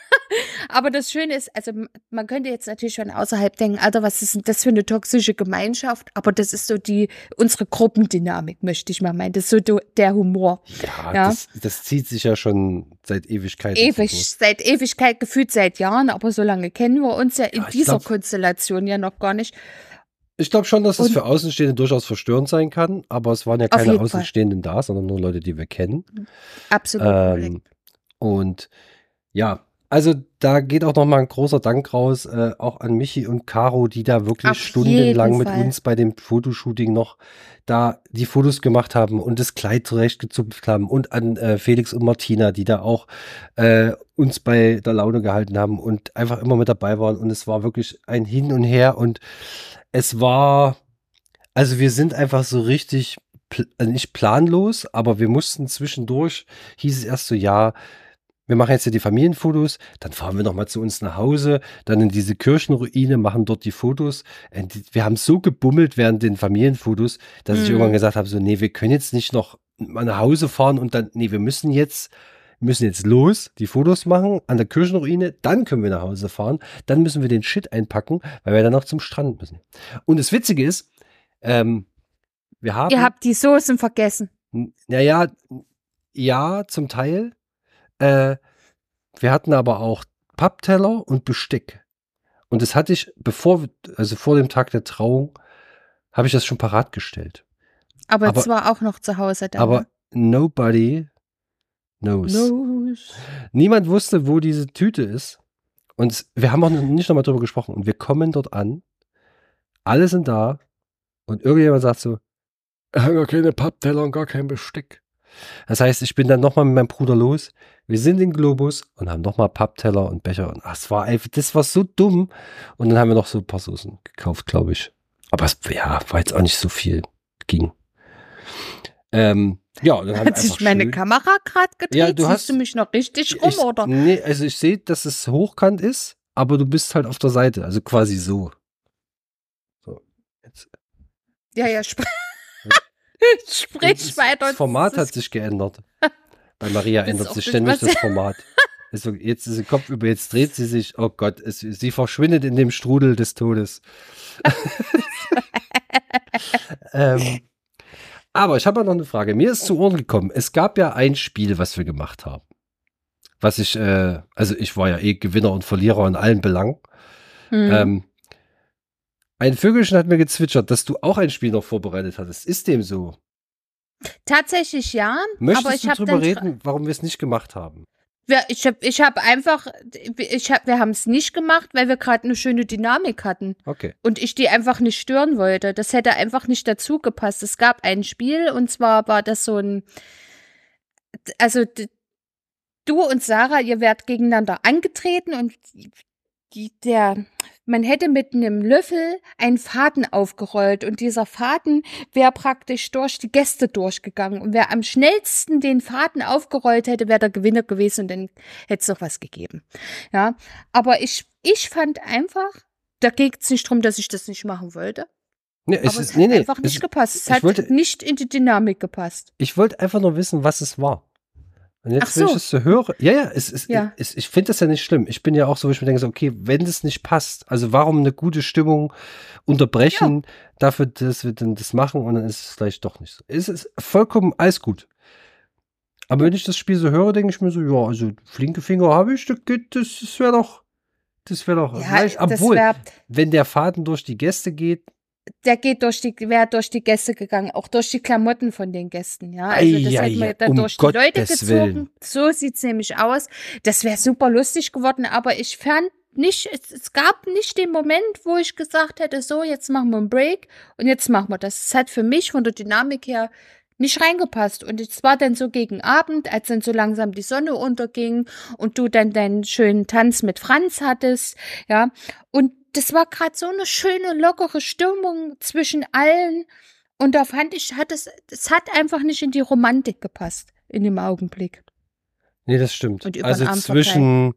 Aber das Schöne ist, also man könnte jetzt natürlich schon außerhalb denken, Alter, was ist denn das für eine toxische Gemeinschaft? Aber das ist so die, unsere Gruppendynamik, möchte ich mal meinen. Das ist so der Humor. Ja, Ja. Das, das zieht sich ja schon seit Ewigkeiten. Ewig, so. seit Ewigkeit, gefühlt seit Jahren, aber so lange kennen wir uns ja in Ja, dieser glaub- Konstellation ja noch gar nicht. Ich glaube schon, dass es Und- für Außenstehende durchaus verstörend sein kann, aber es waren ja keine jeden Fall. Außenstehenden da, sondern nur Leute, die wir kennen. Absolut. Ähm, und ja, also da geht auch nochmal ein großer Dank raus, äh, auch an Michi und Caro, die da wirklich Auf stundenlang mit uns bei dem Fotoshooting noch da die Fotos gemacht haben und das Kleid zurechtgezupft haben und an äh, Felix und Martina, die da auch äh, uns bei der Laune gehalten haben und einfach immer mit dabei waren. Und es war wirklich ein Hin und Her und es war, also wir sind einfach so richtig, pl äh, nicht planlos, aber wir mussten zwischendurch, hieß es erst so, ja, wir machen jetzt hier die Familienfotos, dann fahren wir nochmal zu uns nach Hause, dann in diese Kirchenruine, machen dort die Fotos. Die- Wir haben so gebummelt während den Familienfotos, dass ich Mhm. irgendwann gesagt habe, so, nee, wir können jetzt nicht noch mal nach Hause fahren und dann, nee, wir müssen jetzt, müssen jetzt los, die Fotos machen an der Kirchenruine, dann können wir nach Hause fahren, dann müssen wir den Shit einpacken, weil wir dann noch zum Strand müssen. Und das Witzige ist, ähm, wir haben. Ihr habt die Soßen vergessen. Naja, ja, zum Teil. Äh, wir hatten aber auch Pappteller und Besteck. Und das hatte ich, bevor, also vor dem Tag der Trauung, habe ich das schon parat gestellt. Aber, Aber- es war auch noch zu Hause da. Aber nobody knows. no. Niemand wusste, wo diese Tüte ist. Und wir haben auch noch nicht nochmal drüber gesprochen. Und wir kommen dort an. Alle sind da. Und irgendjemand sagt so, "Wir haben gar keine Pappteller und gar kein Besteck. Das heißt, ich bin dann nochmal mit meinem Bruder los. Wir sind in Globus und haben nochmal Pappteller und Becher. Und ach, es war einfach, das war so dumm. Und dann haben wir noch so ein paar Soßen gekauft, glaube ich. Aber es ja, war jetzt auch nicht so viel. Ging. Ähm, ja, dann Hat sich meine schön- Kamera gerade gedreht? Ja, du Siehst hast- du mich noch richtig rum, ich, oder? Nee, also ich sehe, dass es hochkant ist, aber du bist halt auf der Seite, also quasi so. So. Jetzt, Ja, ja, sp sprich das, weiter. das Format Das hat sich geändert. Bei Maria ändert sich ständig das Format. Also jetzt ist sie Kopf über, jetzt dreht sie sich, oh Gott, es, sie verschwindet in dem Strudel des Todes. ähm, aber ich habe noch eine Frage. Mir ist zu Ohren gekommen, es gab ja ein Spiel, was wir gemacht haben. Was ich, äh, also ich war ja eh Gewinner und Verlierer in allen Belangen. Hm. Ähm, ein Vögelchen hat mir gezwitschert, dass du auch ein Spiel noch vorbereitet hattest. Ist dem so? Tatsächlich ja, Möchtest aber ich du dann reden, warum wir es nicht gemacht haben? Ja, ich habe ich hab einfach, ich hab, wir haben es nicht gemacht, weil wir gerade eine schöne Dynamik hatten Okay. und ich die einfach nicht stören wollte. Das hätte einfach nicht dazu gepasst. Es gab ein Spiel und zwar war das so ein, also du und Sarah, ihr werdet gegeneinander angetreten und die, der, man hätte mit einem Löffel einen Faden aufgerollt und dieser Faden wäre praktisch durch die Gäste durchgegangen und wer am schnellsten den Faden aufgerollt hätte, wäre der Gewinner gewesen und dann hätte es noch was gegeben. Ja, aber ich, ich fand einfach, da geht es nicht darum, dass ich das nicht machen wollte, Nee, es ist, es nee, hat nee, einfach nicht es, gepasst. Es hat wollte- nicht in die Dynamik gepasst. ich wollte einfach nur wissen, was es war. Und jetzt, Ach wenn ich so. es so höre, ja, ja, es, es, Ja. es, ich finde das ja nicht schlimm. Ich bin ja auch so, wo ich mir denke, so, okay, wenn das nicht passt, also warum eine gute Stimmung unterbrechen dafür, dass wir dann das machen und dann ist es vielleicht doch nicht so. Es ist vollkommen alles gut. Aber wenn ich das Spiel so höre, denke ich mir so, ja, also flinke Finger habe ich, das, das, wäre doch, das wäre doch, Ja, obwohl, wär, wenn der Faden durch die Gäste geht, der geht durch die, wäre durch die Gäste gegangen, auch durch die Klamotten von den Gästen, ja. Also das Ei, hätte ei, man ei, dann um durch die Leute gezogen. Willen. So sieht's nämlich aus. Das wäre super lustig geworden, aber ich fand nicht, es, es gab nicht den Moment, wo ich gesagt hätte, so, jetzt machen wir einen Break und jetzt machen wir das. Es hat für mich von der Dynamik her nicht reingepasst. Und es war dann so gegen Abend, als dann so langsam die Sonne unterging und du dann deinen schönen Tanz mit Franz hattest, ja. Und das war gerade so eine schöne, lockere Stimmung zwischen allen. Und da fand ich, hat es, es hat einfach nicht in die Romantik gepasst in dem Augenblick. Nee, das stimmt. Also zwischen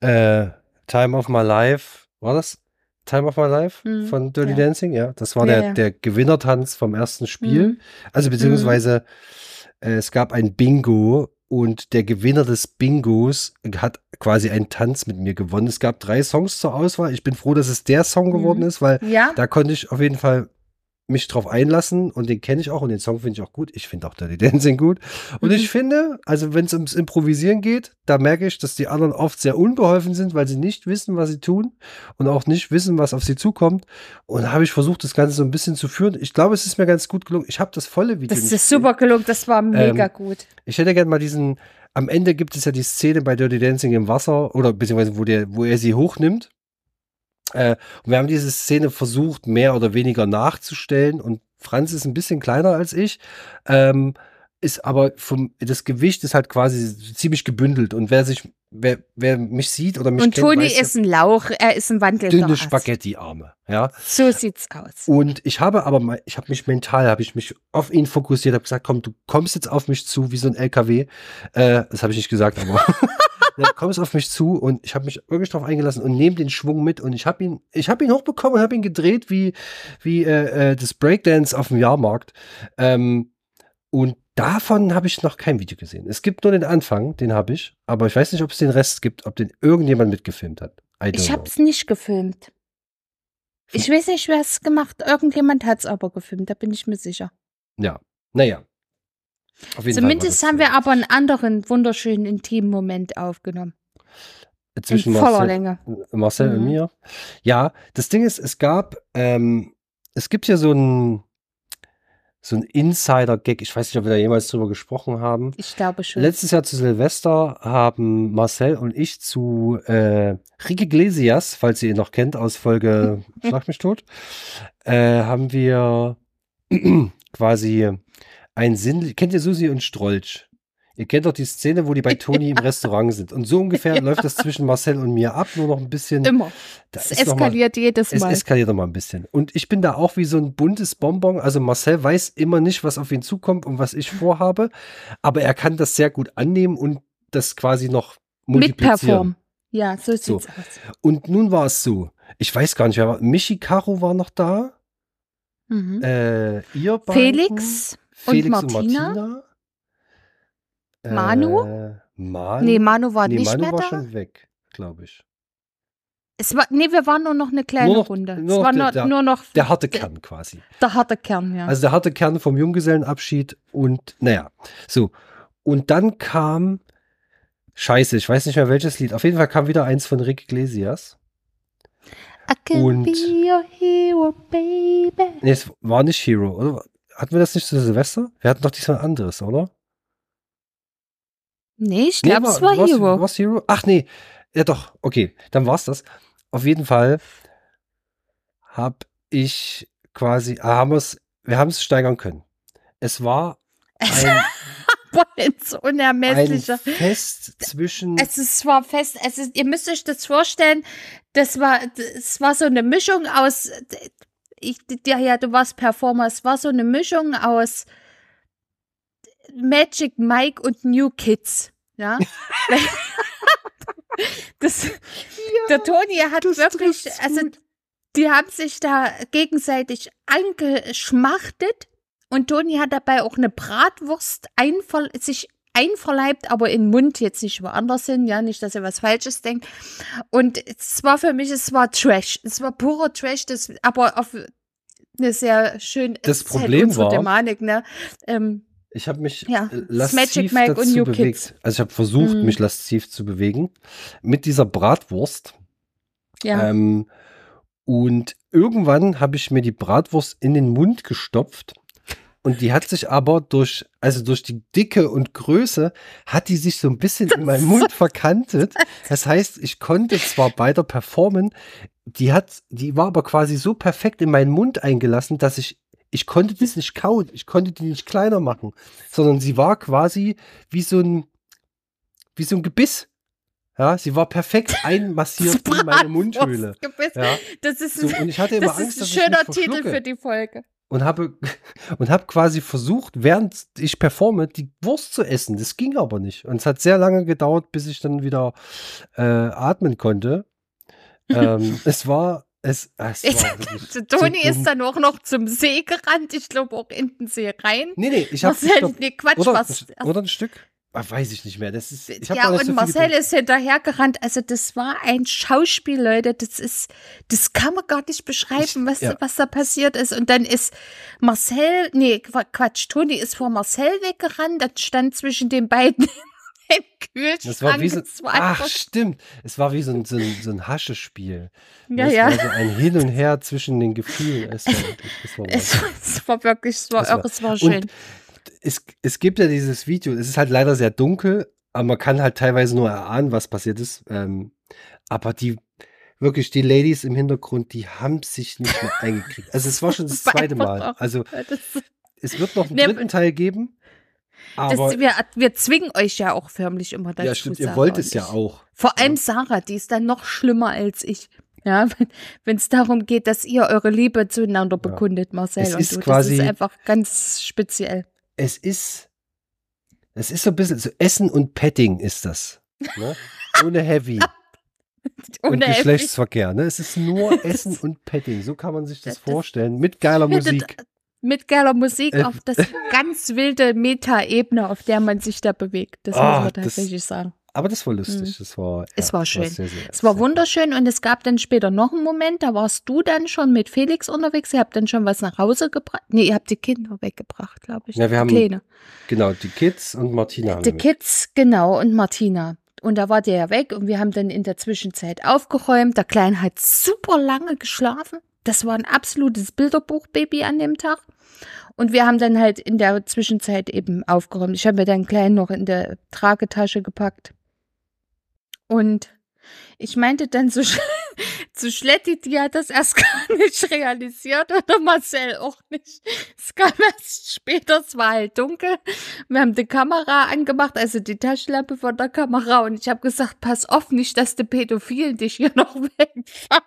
äh, Time of My Life, war das? Time of My Life Mhm, von Dirty ja. Dancing, ja. Das war Ja, der, ja. der Gewinnertanz vom ersten Spiel. Mhm. Also beziehungsweise äh, es gab ein Bingo und der Gewinner des Bingos hat quasi einen Tanz mit mir gewonnen. Es gab drei Songs zur Auswahl. Ich bin froh, dass es der Song geworden Mhm. ist, weil Ja, da konnte ich auf jeden Fall mich drauf einlassen und den kenne ich auch und den Song finde ich auch gut. Ich finde auch Dirty Dancing gut. Und Mhm. ich finde, also wenn es ums Improvisieren geht, da merke ich, dass die anderen oft sehr unbeholfen sind, weil sie nicht wissen, was sie tun und auch nicht wissen, was auf sie zukommt. Und da habe ich versucht, das Ganze so ein bisschen zu führen. Ich glaube, es ist mir ganz gut gelungen. Ich habe das volle Video. das ist gesehen. super gelungen, das war mega Ähm, gut. Ich hätte gerne mal diesen, am Ende gibt es ja die Szene bei Dirty Dancing im Wasser oder beziehungsweise wo der, wo er sie hochnimmt. Äh, und wir haben diese Szene versucht, mehr oder weniger nachzustellen und Franz ist ein bisschen kleiner als ich, ähm, ist aber vom, das Gewicht ist halt quasi ziemlich gebündelt und wer sich, wer, wer mich sieht oder mich Und kennt, Toni weiß ja, ist ein Lauch, er ist ein wandelnder dünne. Spaghetti-Arme, ja. So sieht's aus. Und ich habe aber mal, ich habe mich mental, habe ich mich auf ihn fokussiert, habe gesagt, komm, du kommst jetzt auf mich zu wie so ein LKW. Äh, das habe ich nicht gesagt, aber ja, kommst auf mich zu und ich habe mich wirklich drauf eingelassen und nehme den Schwung mit und ich habe ihn, ich habe ihn hochbekommen und habe ihn gedreht wie wie äh, äh, das Breakdance auf dem Jahrmarkt. Ähm, und davon habe ich noch kein Video gesehen. Es gibt nur den Anfang, den habe ich, aber ich weiß nicht, ob es den Rest gibt, ob den irgendjemand mitgefilmt hat. Ich know. hab's nicht gefilmt. Ich weiß nicht, wer es gemacht. Irgendjemand hat's aber gefilmt, da bin ich mir sicher. Ja, naja. Auf jeden Fall war Zumindest haben äh, wir aber einen anderen wunderschönen intimen Moment aufgenommen. zwischen in voller Marcel, Länge. Marcel und Mhm. mir. Ja, das Ding ist, es gab, ähm, es gibt hier so ein, so ein Insider-Gag. Ich weiß nicht, ob wir da jemals drüber gesprochen haben. Ich glaube schon. Letztes Jahr zu Silvester haben Marcel und ich zu äh, Rick Iglesias, falls ihr ihn noch kennt, aus Folge Schlag mich tot, äh, haben wir quasi ein Sinn. Kennt ihr Susi und Strolch? Ihr kennt doch die Szene, wo die bei Toni im Restaurant sind. Und so ungefähr läuft das zwischen Marcel und mir ab, nur noch ein bisschen. Immer. Es noch mal- eskaliert jedes es Mal. eskaliert noch mal ein bisschen. Und ich bin da auch wie so ein buntes Bonbon. Also Marcel weiß immer nicht, was auf ihn zukommt und was ich vorhabe. Aber er kann das sehr gut annehmen und das quasi noch multiplizieren. Mitperform. Ja, so sieht's So. aus. Und nun war es so. Ich weiß gar nicht, wer war. Michi Caro war noch da. Mhm. Äh, ihr Felix Felix und Martina? Martina. Manu? Äh, Manu? Nee, Manu war nee, nicht Manu mehr war da. schon weg, glaube ich. Es war, nee, wir waren nur noch eine kleine Nur noch- Runde. nur es war der- nur, der- nur noch Der harte Kern quasi. der harte Kern, ja. Also der harte Kern vom Junggesellenabschied und naja, so. Und dann kam, scheiße, ich weiß nicht mehr welches Lied, auf jeden Fall kam wieder eins von Rick Iglesias. I can und- be your hero, baby. Nee, es war nicht Hero, oder? Hatten wir das nicht zu Silvester? Wir hatten doch diesmal anderes, oder? Nee, ich Nee, glaube, es war war's- Hero. war's Hero? Ach nee, ja doch, okay, dann war's das. Auf jeden Fall hab ich quasi, ah, haben wir's, wir haben es steigern können. Es war ein, ins ein. Fest zwischen Es ist zwar fest, es ist, ihr müsst euch das vorstellen, das war, es war so eine Mischung aus, ich, ja, ja, du warst Performer, es war so eine Mischung aus Magic Mike und New Kids, ja. das, der Toni hat wirklich, also, die haben sich da gegenseitig angeschmachtet und Toni hat dabei auch eine Bratwurst sich einverleibt, aber im Mund jetzt nicht woanders hin, ja, nicht, dass ihr was Falsches denkt. Und es war für mich, es war Trash. Es war purer Trash, das, aber auf eine sehr schön Das Problem war- Thematik, ne? Ähm, Ich habe mich Ja, äh, lasziv Magic Mike und dazu bewegt. Kids. Also ich habe versucht, Mhm. mich lasziv zu bewegen mit dieser Bratwurst. ja. Ähm, und irgendwann habe ich mir die Bratwurst in den Mund gestopft. Und die hat sich aber durch, also durch die Dicke und Größe, hat die sich so ein bisschen in meinem Mund verkantet. Das heißt, ich konnte zwar weiter performen, die hat, die war aber quasi so perfekt in meinen Mund eingelassen, dass ich, ich konnte das nicht kauen, ich konnte die nicht kleiner machen, sondern sie war quasi wie so ein, wie so ein Gebiss. Ja, sie war perfekt einmassiert in meine Mundhöhle. Ja, Das ist, so, und ich hatte immer das Angst, ist ein schöner Titel für die Folge. und habe und habe quasi versucht, während ich performe, die Wurst zu essen. Das ging aber nicht. Und es hat sehr lange gedauert, bis ich dann wieder äh, atmen konnte. ähm, es war es, es so Toni dumm. ist dann auch noch zum See gerannt, ich glaube auch in den See rein. Nee, nee, ich habe Marcel, nee, Quatsch, oder, was? oder ein Stück. Ah, weiß ich nicht mehr. Das ist, ja, und so Marcel ist hinterhergerannt. Also, das war ein Schauspiel, Leute. Das ist, das kann man gar nicht beschreiben, Ich- was, ja. was da passiert ist. Und dann ist Marcel, nee, Qua- Quatsch, Toni ist vor Marcel weggerannt. Das stand zwischen den beiden im Kühlschrank. Das war wie so, ach stimmt, es war wie so ein, so ein, so ein Haschespiel. ja, ja. war so ein Hin und Her zwischen den Gefühlen. Es war, wirklich- es war Es, war- es war wirklich, es war Es war- irre, es war schön. Und es, es gibt ja dieses Video, es ist halt leider sehr dunkel, aber man kann halt teilweise nur erahnen, was passiert ist. Ähm, aber die, wirklich, die Ladies im Hintergrund, die haben sich nicht mehr eingekriegt. Also es war schon das zweite Mal. Also es wird noch einen dritten Teil geben. Aber das, wir, wir zwingen euch ja auch förmlich immer dazu. ja, stimmt, ihr Sarah wollt und es ja auch. Vor allem Sarah, die ist dann noch schlimmer als ich. Ja, wenn es darum geht, dass ihr eure Liebe zueinander Ja. bekundet, Marcel Es und ist du. quasi- das ist einfach ganz speziell. Es ist, es ist so ein bisschen, so Essen und Petting ist das. Ne? Ohne Heavy. und Ohne Effig. Geschlechtsverkehr. Ne? Es ist nur Essen und Petting. So kann man sich das, Das- das- vorstellen. Mit geiler Musik. Mit geiler Musik Äh, auf das ganz wilde Meta-Ebene, auf der man sich da bewegt. Das Ah, muss man das- tatsächlich sagen. Aber das war lustig. Das war, Mhm. Es ja, war schön. sehr, sehr, Es war wunderschön und es gab dann später noch einen Moment, da warst du dann schon mit Felix unterwegs. Ihr habt dann schon was nach Hause gebracht. Nee, ihr habt die Kinder weggebracht, glaube ich. Ja, wir haben die Kleine. Genau, die Kids und Martina Die. Kids, genau, und Martina. Und da war der ja weg und wir haben dann in der Zwischenzeit aufgeräumt. Der Kleine hat super lange geschlafen. Das war ein absolutes Bilderbuchbaby an dem Tag. Und wir haben dann halt in der Zwischenzeit eben aufgeräumt. Ich habe mir dann Kleinen noch in der Tragetasche gepackt. Und ich meinte dann zu, zu Schletti, die hat das erst gar nicht realisiert oder Marcel auch nicht. Es kam erst später, es war halt dunkel. Wir haben die Kamera angemacht, also die Taschenlampe von der Kamera und ich habe gesagt, pass auf nicht, dass die Pädophilen dich hier noch wegfahren.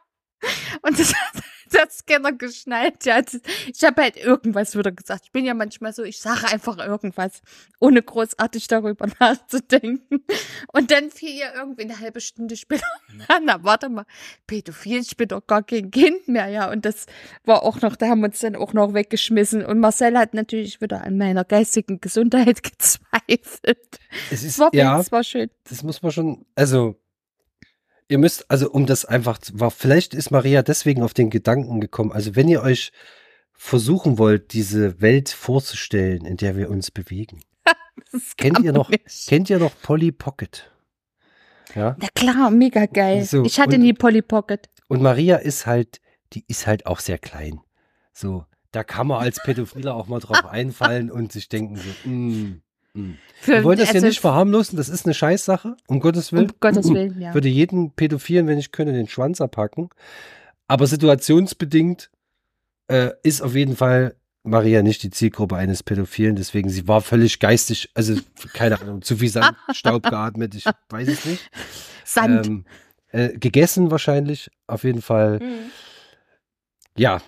Und das hat das Scanner geschnallt. Ja, Das- ich habe halt irgendwas wieder gesagt. Ich bin ja manchmal so, ich sage einfach irgendwas, ohne großartig darüber nachzudenken. Und dann fiel ihr irgendwie eine halbe Stunde später, na warte mal, Pädophil, ich bin doch gar kein Kind mehr, ja. Und das war auch noch, da haben wir uns dann auch noch weggeschmissen. Und Marcel hat natürlich wieder an meiner geistigen Gesundheit gezweifelt. Es ist, war, ja, es war schön. das muss man schon, also, ihr müsst, also um das einfach, zu- war, vielleicht ist Maria deswegen auf den Gedanken gekommen, also wenn ihr euch versuchen wollt, diese Welt vorzustellen, in der wir uns bewegen. Kennt ihr noch, nicht. kennt ihr noch Polly Pocket? Ja. Na klar, mega geil. So, ich hatte und- nie Polly Pocket. Und Maria ist halt, die ist halt auch sehr klein. So, da kann man als Pädophiler auch mal drauf einfallen und sich denken so, mm. Für, Wir wollen das hier also, nicht verharmlosen, das ist eine Scheißsache, um Gottes Willen. Um Gottes Willen, ja. Würde jeden Pädophilen, wenn ich könnte, den Schwanz abhacken. Aber situationsbedingt äh, ist auf jeden Fall Maria nicht die Zielgruppe eines Pädophilen, deswegen sie war völlig geistig, also keine Ahnung, zu viel Sand, Staub geatmet, ich weiß es nicht. Sand. Ähm, äh, gegessen wahrscheinlich, auf jeden Fall. Mhm. Ja,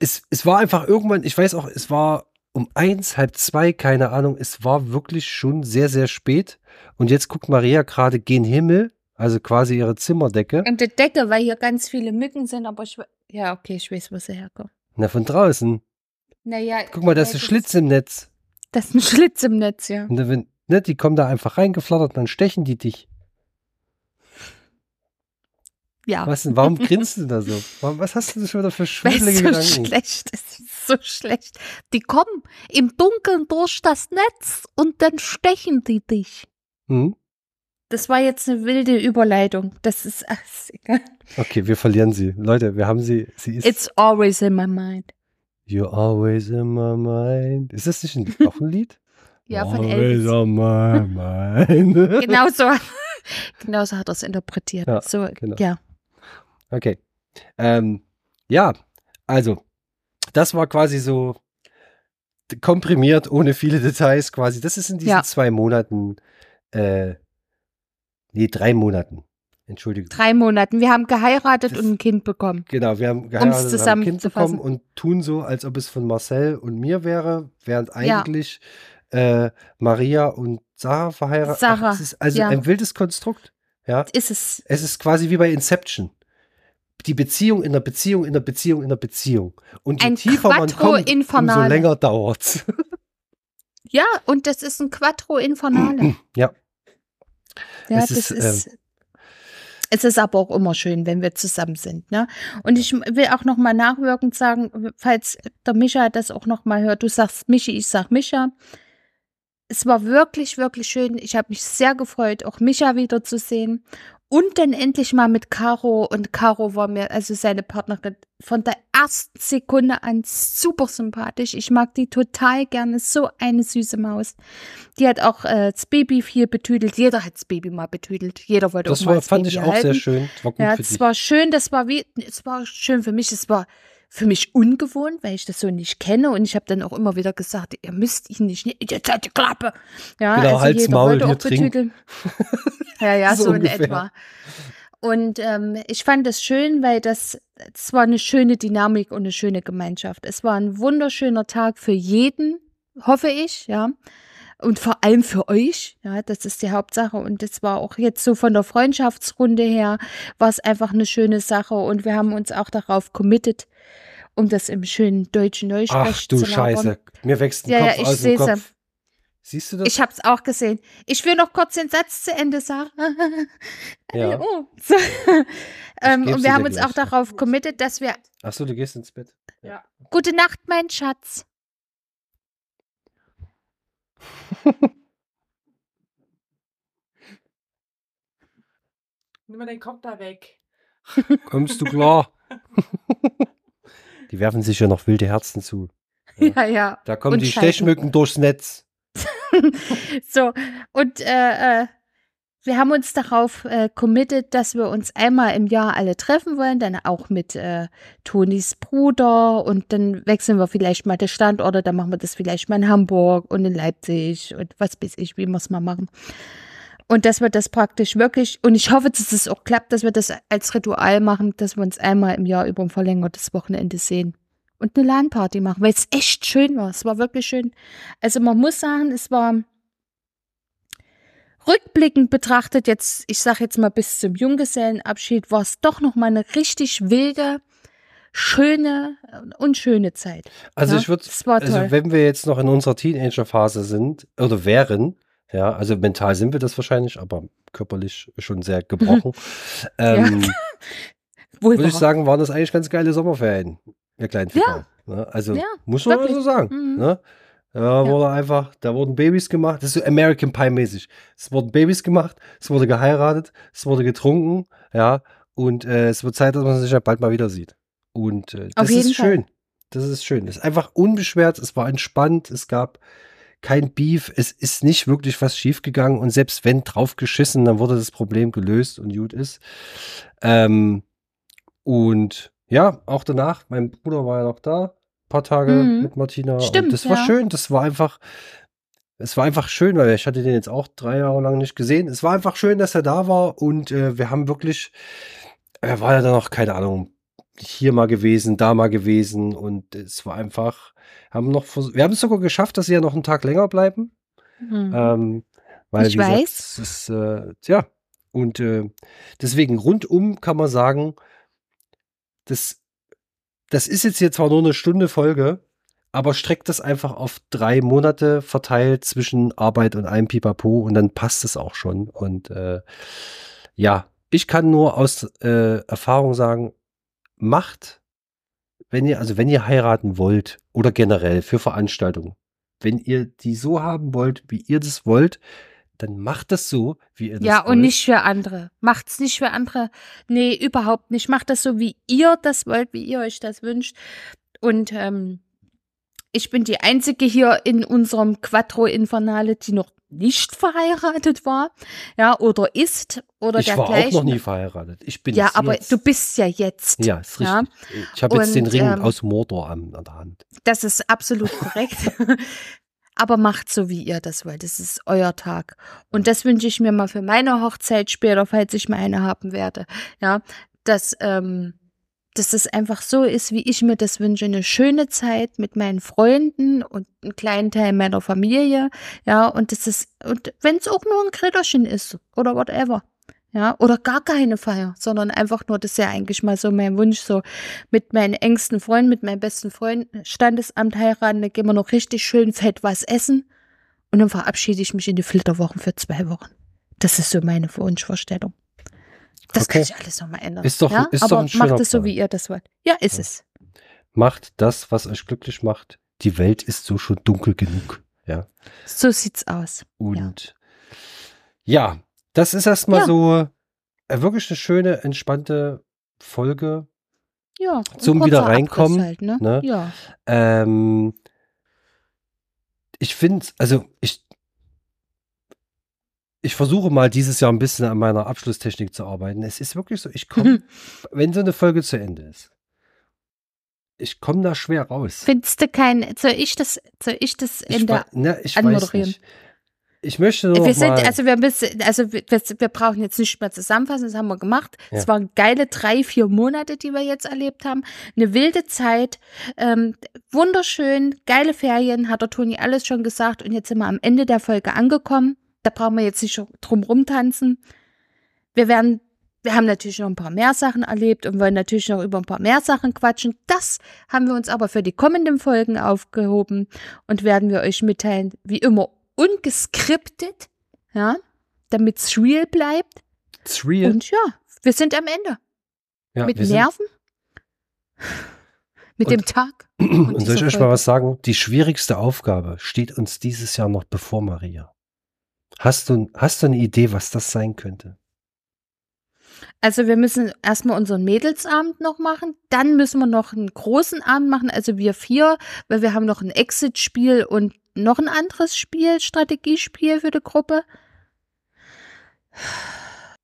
es, es war einfach irgendwann, ich weiß auch, es war um eins, halb zwei, keine Ahnung, es war wirklich schon sehr, sehr spät. Und jetzt guckt Maria gerade gen Himmel, also quasi ihre Zimmerdecke. Und die Decke, weil hier ganz viele Mücken sind, aber ich, ja, okay, ich weiß, wo sie herkommen. Na, von draußen. Naja. Guck mal, da ist ein Schlitz im Netz. Das ist ein Schlitz im Netz, ja. Und wenn, ne, die kommen da einfach reingeflattert und dann stechen die dich. Ja. Was denn, warum grinst du da so? Warum, was hast du denn schon wieder für es so Gedanken? schlecht ist. Es ist so schlecht. Die kommen im Dunkeln durch das Netz und dann stechen die dich. Hm? Das war jetzt eine wilde Überleitung. Das ist, ach, ist egal. Okay, wir verlieren sie. Leute, wir haben sie. Sie ist. It's always in my mind. You're always in my mind. Ist das nicht ein, auch ein Lied? Ja, von always Elvis. on my mind. Genau so, genau so hat er es interpretiert. Ja, so, genau. ja. Okay. Ähm, ja, also, das war quasi so komprimiert, ohne viele Details quasi. Das ist in diesen Ja. zwei Monaten, äh, nee, drei Monaten. Entschuldigung. Drei Monaten. Wir haben geheiratet Das- und ein Kind bekommen. Genau, wir haben geheiratet, haben ein Kind bekommen und tun so, als ob es von Marcel und mir wäre, während Ja. eigentlich äh, Maria und Sarah verheiratet Sarah, es ist also ja. ein wildes Konstrukt. Ja, Ist es. es ist quasi wie bei Inception. Die Beziehung in der Beziehung in der Beziehung in der Beziehung. Und je Ein tiefer man kommt, umso länger dauert's. Ja, und das ist ein Quattro Infernale. Ja. Ja, Es das ist, ist. ähm, es ist aber auch immer schön, wenn wir zusammen sind. Ne? Und ich will auch noch mal nachwirkend sagen, falls der Micha das auch noch mal hört, du sagst Michi, ich sag Micha. Es war wirklich, wirklich schön. Ich habe mich sehr gefreut, auch Micha wiederzusehen. Und dann endlich mal mit Caro. Und Caro war mir, also seine Partnerin, von der ersten Sekunde an super sympathisch. Ich mag die total gerne. So eine süße Maus. Die hat auch äh, das Baby viel betüdelt. Jeder hat das Baby mal betüdelt. Jeder wollte Das auch mal war, das fand Baby ich auch halten. sehr schön. Das war gut Ja, für es war schön, das war wie, es war schön für mich, es war für mich ungewohnt, weil ich das so nicht kenne und ich habe dann auch immer wieder gesagt, ihr müsst ihn nicht, jetzt halt die Klappe. Ja, Genau, also jeder Maul, wollte hier auch trink. betüdeln. ja, ja, So so, in etwa. Und ähm, ich fand das schön, weil das, es war eine schöne Dynamik und eine schöne Gemeinschaft. Es war ein wunderschöner Tag für jeden, hoffe ich, ja. Und vor allem für euch, ja, das ist die Hauptsache. Und es war auch jetzt so von der Freundschaftsrunde her, war es einfach eine schöne Sache. Und wir haben uns auch darauf committed, um das im schönen deutschen Neusprech Ach du zu. Scheiße. Mir wächst ein Ja, ja, Kopf ich aus dem ja. Kopf. Siehst du das? Ich habe es auch gesehen. Ich will noch kurz den Satz zu Ende sagen. Ja. Oh, so. ähm, und wir haben uns gleich. auch darauf committed, dass wir Ach so, du gehst ins Bett. Gute Nacht, mein Schatz. Nimm mal den Kopf da weg. Kommst du klar? die werfen sich ja noch wilde Herzen zu. Ja, ja. Da kommen Und die. Stechmücken durchs Netz. So, und äh, äh, wir haben uns darauf äh, committed, dass wir uns einmal im Jahr alle treffen wollen, dann auch mit äh, Tonis Bruder und dann wechseln wir vielleicht mal die Standorte, dann machen wir das vielleicht mal in Hamburg und in Leipzig und was weiß ich, wie wir es mal machen. Und dass wir das praktisch wirklich, und ich hoffe, dass es auch klappt, dass wir das als Ritual machen, dass wir uns einmal im Jahr über ein verlängertes Wochenende sehen und eine LAN-Party machen, weil es echt schön war. Es war wirklich schön. Also man muss sagen, es war rückblickend betrachtet jetzt, ich sag jetzt mal bis zum Junggesellenabschied, war es doch noch mal eine richtig wilde, schöne und schöne Zeit. Also Ja, ich würde, also wenn wir jetzt noch in unserer Teenager-Phase sind oder wären, ja, also mental sind wir das wahrscheinlich, aber körperlich schon sehr gebrochen, ähm, würde ich sagen, waren das eigentlich ganz geile Sommerferien, ihr kleinen Ficker. Ne? Also Ja, muss man wirklich. so sagen. Mhm. Ne? Da wurde einfach, da wurden Babys gemacht, das ist so American Pie mäßig. Es wurden Babys gemacht, es wurde geheiratet, es wurde getrunken, ja, und äh, es wird Zeit, dass man sich ja bald mal wieder sieht. Und äh, das ist Fall. schön. Das ist schön. Es ist einfach unbeschwert, es war entspannt, es gab kein Beef, es ist nicht wirklich was schiefgegangen und selbst wenn drauf geschissen, dann wurde das Problem gelöst und gut ist. Ähm, und ja, auch danach, mein Bruder war ja noch da, paar Tage Mhm. mit Martina. Stimmt, und das war ja. schön, das war einfach, es war einfach schön, weil ich hatte den jetzt auch drei Jahre lang nicht gesehen. Es war einfach schön, dass er da war und äh, wir haben wirklich, er war ja dann noch, keine Ahnung, hier mal gewesen, da mal gewesen und es war einfach, haben noch, wir haben es sogar geschafft, dass sie ja noch einen Tag länger bleiben. Mhm. Ähm, weil, Ich gesagt, weiß. ist, äh, ja, und äh, deswegen rundum kann man sagen, das, das ist jetzt hier zwar nur eine Stunde Folge, aber streckt das einfach auf drei Monate verteilt zwischen Arbeit und einem Pipapo und dann passt es auch schon. Und äh, ja, ich kann nur aus äh, Erfahrung sagen, macht, wenn ihr, also wenn ihr heiraten wollt oder generell für Veranstaltungen, wenn ihr die so haben wollt, wie ihr das wollt, dann macht das so, wie ihr das Ja, wollt. und nicht für andere. Macht's nicht für andere. Nee, überhaupt nicht. Macht das so, wie ihr das wollt, wie ihr euch das wünscht. Und ähm, ich bin die Einzige hier in unserem Quattro Infernale, die noch nicht verheiratet war, ja, oder ist, oder Ich war dergleichen. auch noch nie verheiratet. Ich bin Ja, aber jetzt. du bist ja jetzt. Ja, ist richtig. Ja. Ich habe jetzt den Ring ähm, aus Mordor an, an der Hand. Das ist absolut korrekt. Aber macht so, wie ihr das wollt. Das ist euer Tag. Und das wünsche ich mir mal für meine Hochzeit später, falls ich mal eine haben werde. Ja, dass, ähm, dass es einfach so ist, wie ich mir das wünsche. Eine schöne Zeit mit meinen Freunden und einen kleinen Teil meiner Familie. Ja, und das ist, und wenn es auch nur ein Kritterchen ist oder whatever. Ja, oder gar keine Feier, sondern einfach nur, das ist ja eigentlich mal so mein Wunsch, so mit meinen engsten Freunden, mit meinem besten Freund Standesamt heiraten, dann gehen wir noch richtig schön fett was essen und dann verabschiede ich mich in die Flitterwochen für zwei Wochen. Das ist so meine Wunschvorstellung. Das Okay. kann ich alles nochmal ändern. Ist doch- ja? ist doch Aber ein schöner macht es so, wie ihr das wollt. Ja, ist es. Macht das, was euch glücklich macht. Die Welt ist so schon dunkel genug. Ja. So sieht's aus. Und ja, das ist erstmal Ja. so äh, wirklich eine schöne, entspannte Folge. Ja. Zum wieder reinkommen, Halt, ne? ne? Ja. Ähm, ich finde, also ich, ich versuche mal dieses Jahr ein bisschen an meiner Abschlusstechnik zu arbeiten. Es ist wirklich so, ich komme, wenn so eine Folge zu Ende ist, ich komme da schwer raus. Findest du kein, soll ich das, soll ich das in ich, der wei- ne, ich weiß anmoderieren. nicht. Ich möchte nur Wir noch sind, also wir müssen, also wir, wir brauchen jetzt nicht mehr zusammenfassen, das haben wir gemacht. Es Ja. waren geile drei, vier Monate, die wir jetzt erlebt haben. Eine wilde Zeit, ähm, wunderschön, geile Ferien, hat der Toni alles schon gesagt. Und jetzt sind wir am Ende der Folge angekommen. Da brauchen wir jetzt nicht drum rumtanzen. Wir werden, wir haben natürlich noch ein paar mehr Sachen erlebt und wollen natürlich noch über ein paar mehr Sachen quatschen. Das haben wir uns aber für die kommenden Folgen aufgehoben und werden wir euch mitteilen, wie immer ungeskriptet, ja, damit es real bleibt. it's real. Und ja, wir sind am Ende. ja, mit Nerven. mit Und- dem Tag. Und soll ich euch mal was sagen? Die schwierigste Aufgabe steht uns dieses Jahr noch bevor, Maria. Hast du, hast du eine Idee, was das sein könnte? Also wir müssen erstmal unseren Mädelsabend noch machen, dann müssen wir noch einen großen Abend machen, also wir vier, weil wir haben noch ein Exit-Spiel und noch ein anderes Spiel, Strategiespiel für die Gruppe.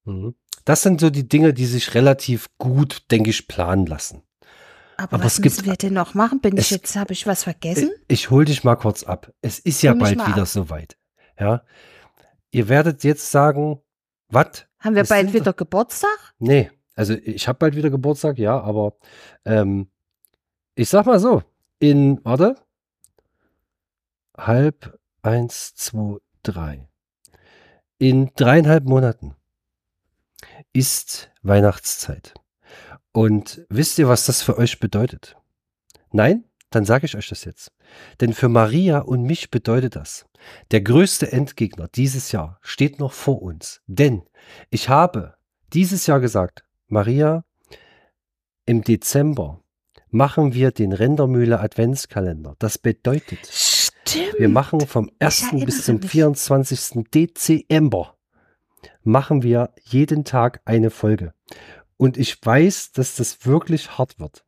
Mhm. Das sind so die Dinge, die sich relativ gut, denke ich, planen lassen. Aber, Aber was müssen wir denn noch machen? Bin ich es- jetzt, habe ich was vergessen? Ich, ich hol dich mal kurz ab. Es ist ja bald wieder ab. soweit. Ja. Ihr werdet jetzt sagen, was? Haben wir es bald wieder Geburtstag? Nee, also ich habe bald wieder Geburtstag, ja, aber ähm, ich sag mal so, in, warte, halb eins, zwei, drei. In dreieinhalb Monaten ist Weihnachtszeit. Und wisst ihr, was das für euch bedeutet? Nein? Dann sage ich euch das jetzt. Denn für Maria und mich bedeutet das, der größte Endgegner dieses Jahr steht noch vor uns. Denn ich habe dieses Jahr gesagt, Maria, im Dezember machen wir den Rendermühle Adventskalender. Das bedeutet, Stimmt. wir machen vom 1. erinnere bis zum mich. 24. Dezember machen wir jeden Tag eine Folge. Und ich weiß, dass das wirklich hart wird.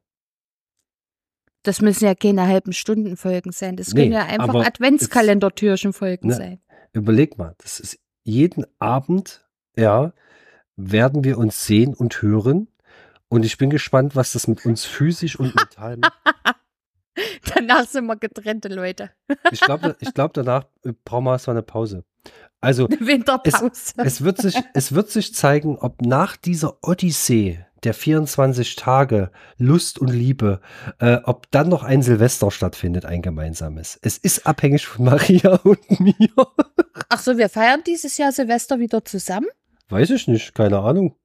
Das müssen ja keine halben Stunden Folgen sein. Das Nee, können ja einfach Adventskalendertürchen Folgen Ne, sein. Überleg mal, das ist jeden Abend, ja, werden wir uns sehen und hören. Und ich bin gespannt, was das mit uns physisch und mental macht. Danach sind wir getrennte Leute. Ich glaube, ich glaub, danach äh, brauchen wir erstmal eine Pause. Also, Eine Winterpause. es wird, sich, es wird sich zeigen, ob nach dieser Odyssee der 24 Tage Lust und Liebe, äh, ob dann noch ein Silvester stattfindet, ein gemeinsames. Es ist abhängig von Maria und mir. Ach so, wir feiern dieses Jahr Silvester wieder zusammen? Weiß ich nicht, keine Ahnung.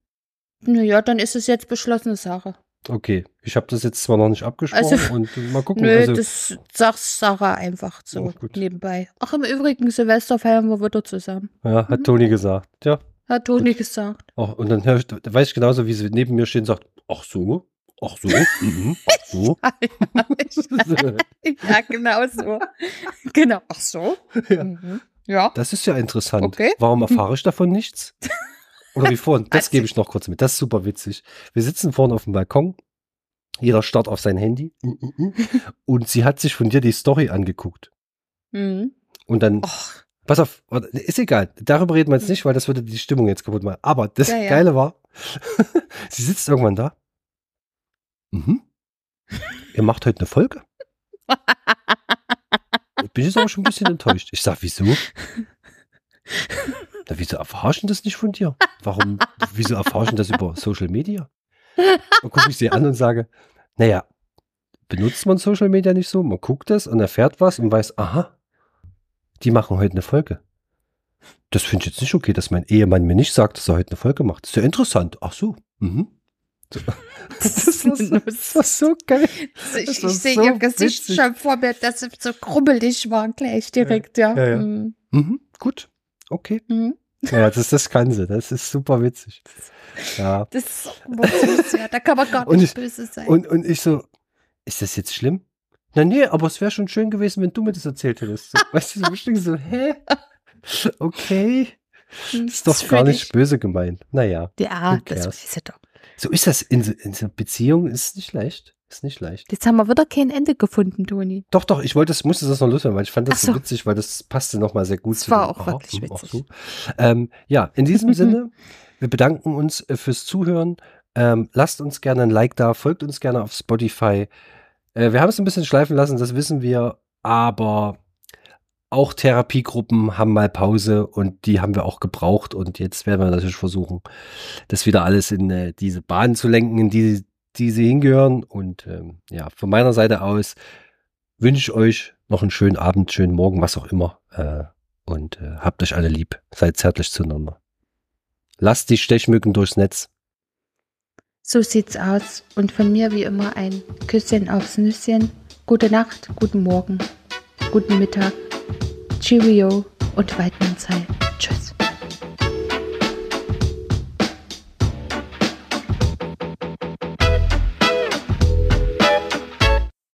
Naja, dann ist es jetzt beschlossene Sache. Okay, ich habe das jetzt zwar noch nicht abgesprochen Also, und mal gucken. Nö, also, das sagst Sarah einfach so gut. nebenbei. Ach, im Übrigen, Silvester feiern wir wieder zusammen. ja, hat Mhm. Toni gesagt. Ja, Hat Toni gesagt. auch, und dann hör ich, da weiß ich genauso, wie sie neben mir stehen und sagt, ach so, ach so, mhm, ach so. ja, genau so. genau. Ach so. Ja. Mhm. Ja. Das ist ja interessant. Okay. Warum erfahre ich davon nichts? Oder wie vorhin, das Also- gebe ich noch kurz mit. Das ist super witzig. Wir sitzen vorne auf dem Balkon. Jeder starrt auf sein Handy. Und sie hat sich von dir die Story angeguckt. Mhm. Und dann, Och, pass auf, warte, ist egal. Darüber reden wir jetzt nicht, weil das würde die Stimmung jetzt kaputt machen. Aber das Ja, ja. Geile war, sie sitzt irgendwann da. Mhm. Ihr macht heute eine Folge? Ich bin jetzt aber schon ein bisschen enttäuscht. Ich sag, wieso? Na, wieso erforschen das nicht von dir? Warum, wieso erforschen das über Social Media? Dann gucke ich sie an und sage, naja, benutzt man Social Media nicht so? Man guckt das und erfährt was und weiß, aha, die machen heute eine Folge. Das finde ich jetzt nicht okay, dass mein Ehemann mir nicht sagt, dass er heute eine Folge macht. Das ist ja interessant. Ach so. Mhm. Das, war so, das war so geil. ich, Das ich sehe so ihr Gesicht witzig. schon vor mir, dass sie so krubbelig war, gleich direkt, ja. Ja, ja. Mhm. Mhm, gut. Okay. Mhm. Ja, das, das kann sie. Das ist super witzig. Ja. Das ist süß, ja. Da kann man gar nicht ich- böse sein. Und, und ich so, ist das jetzt schlimm? Na nee, aber es wäre schon schön gewesen, wenn du mir das erzählt hättest. So, weißt du, so bestimmt so, hä? Okay. Hm, Das ist doch gar nicht böse gemeint. Naja, Ja, das weiß ich doch. so ist das in, so- in so einer Beziehung, ist nicht leicht. Ist nicht leicht. Jetzt haben wir wieder kein Ende gefunden, Toni. Doch, doch, ich wollte, das musste das noch loswerden, weil ich fand das so so. witzig, weil das passte nochmal sehr gut Das zu war auch wirklich witzig. so. Ähm, ja, in diesem Sinne, wir bedanken uns äh, fürs Zuhören. Ähm, lasst uns gerne ein Like da, folgt uns gerne auf Spotify. Äh, wir haben es ein bisschen schleifen lassen, das wissen wir, aber auch Therapiegruppen haben mal Pause und die haben wir auch gebraucht und jetzt werden wir natürlich versuchen, das wieder alles in äh, diese Bahn zu lenken, in die, die sie hingehören. Und ähm, ja, von meiner Seite aus wünsche ich euch noch einen schönen Abend, schönen Morgen, was auch immer. Äh, und äh, habt euch alle lieb. Seid zärtlich zueinander. Lasst die Stechmücken durchs Netz. So sieht's aus. Und von mir wie immer ein Küsschen aufs Nüsschen. Gute Nacht, guten Morgen, guten Mittag, Cheerio und weiteren Zeit. Tschüss.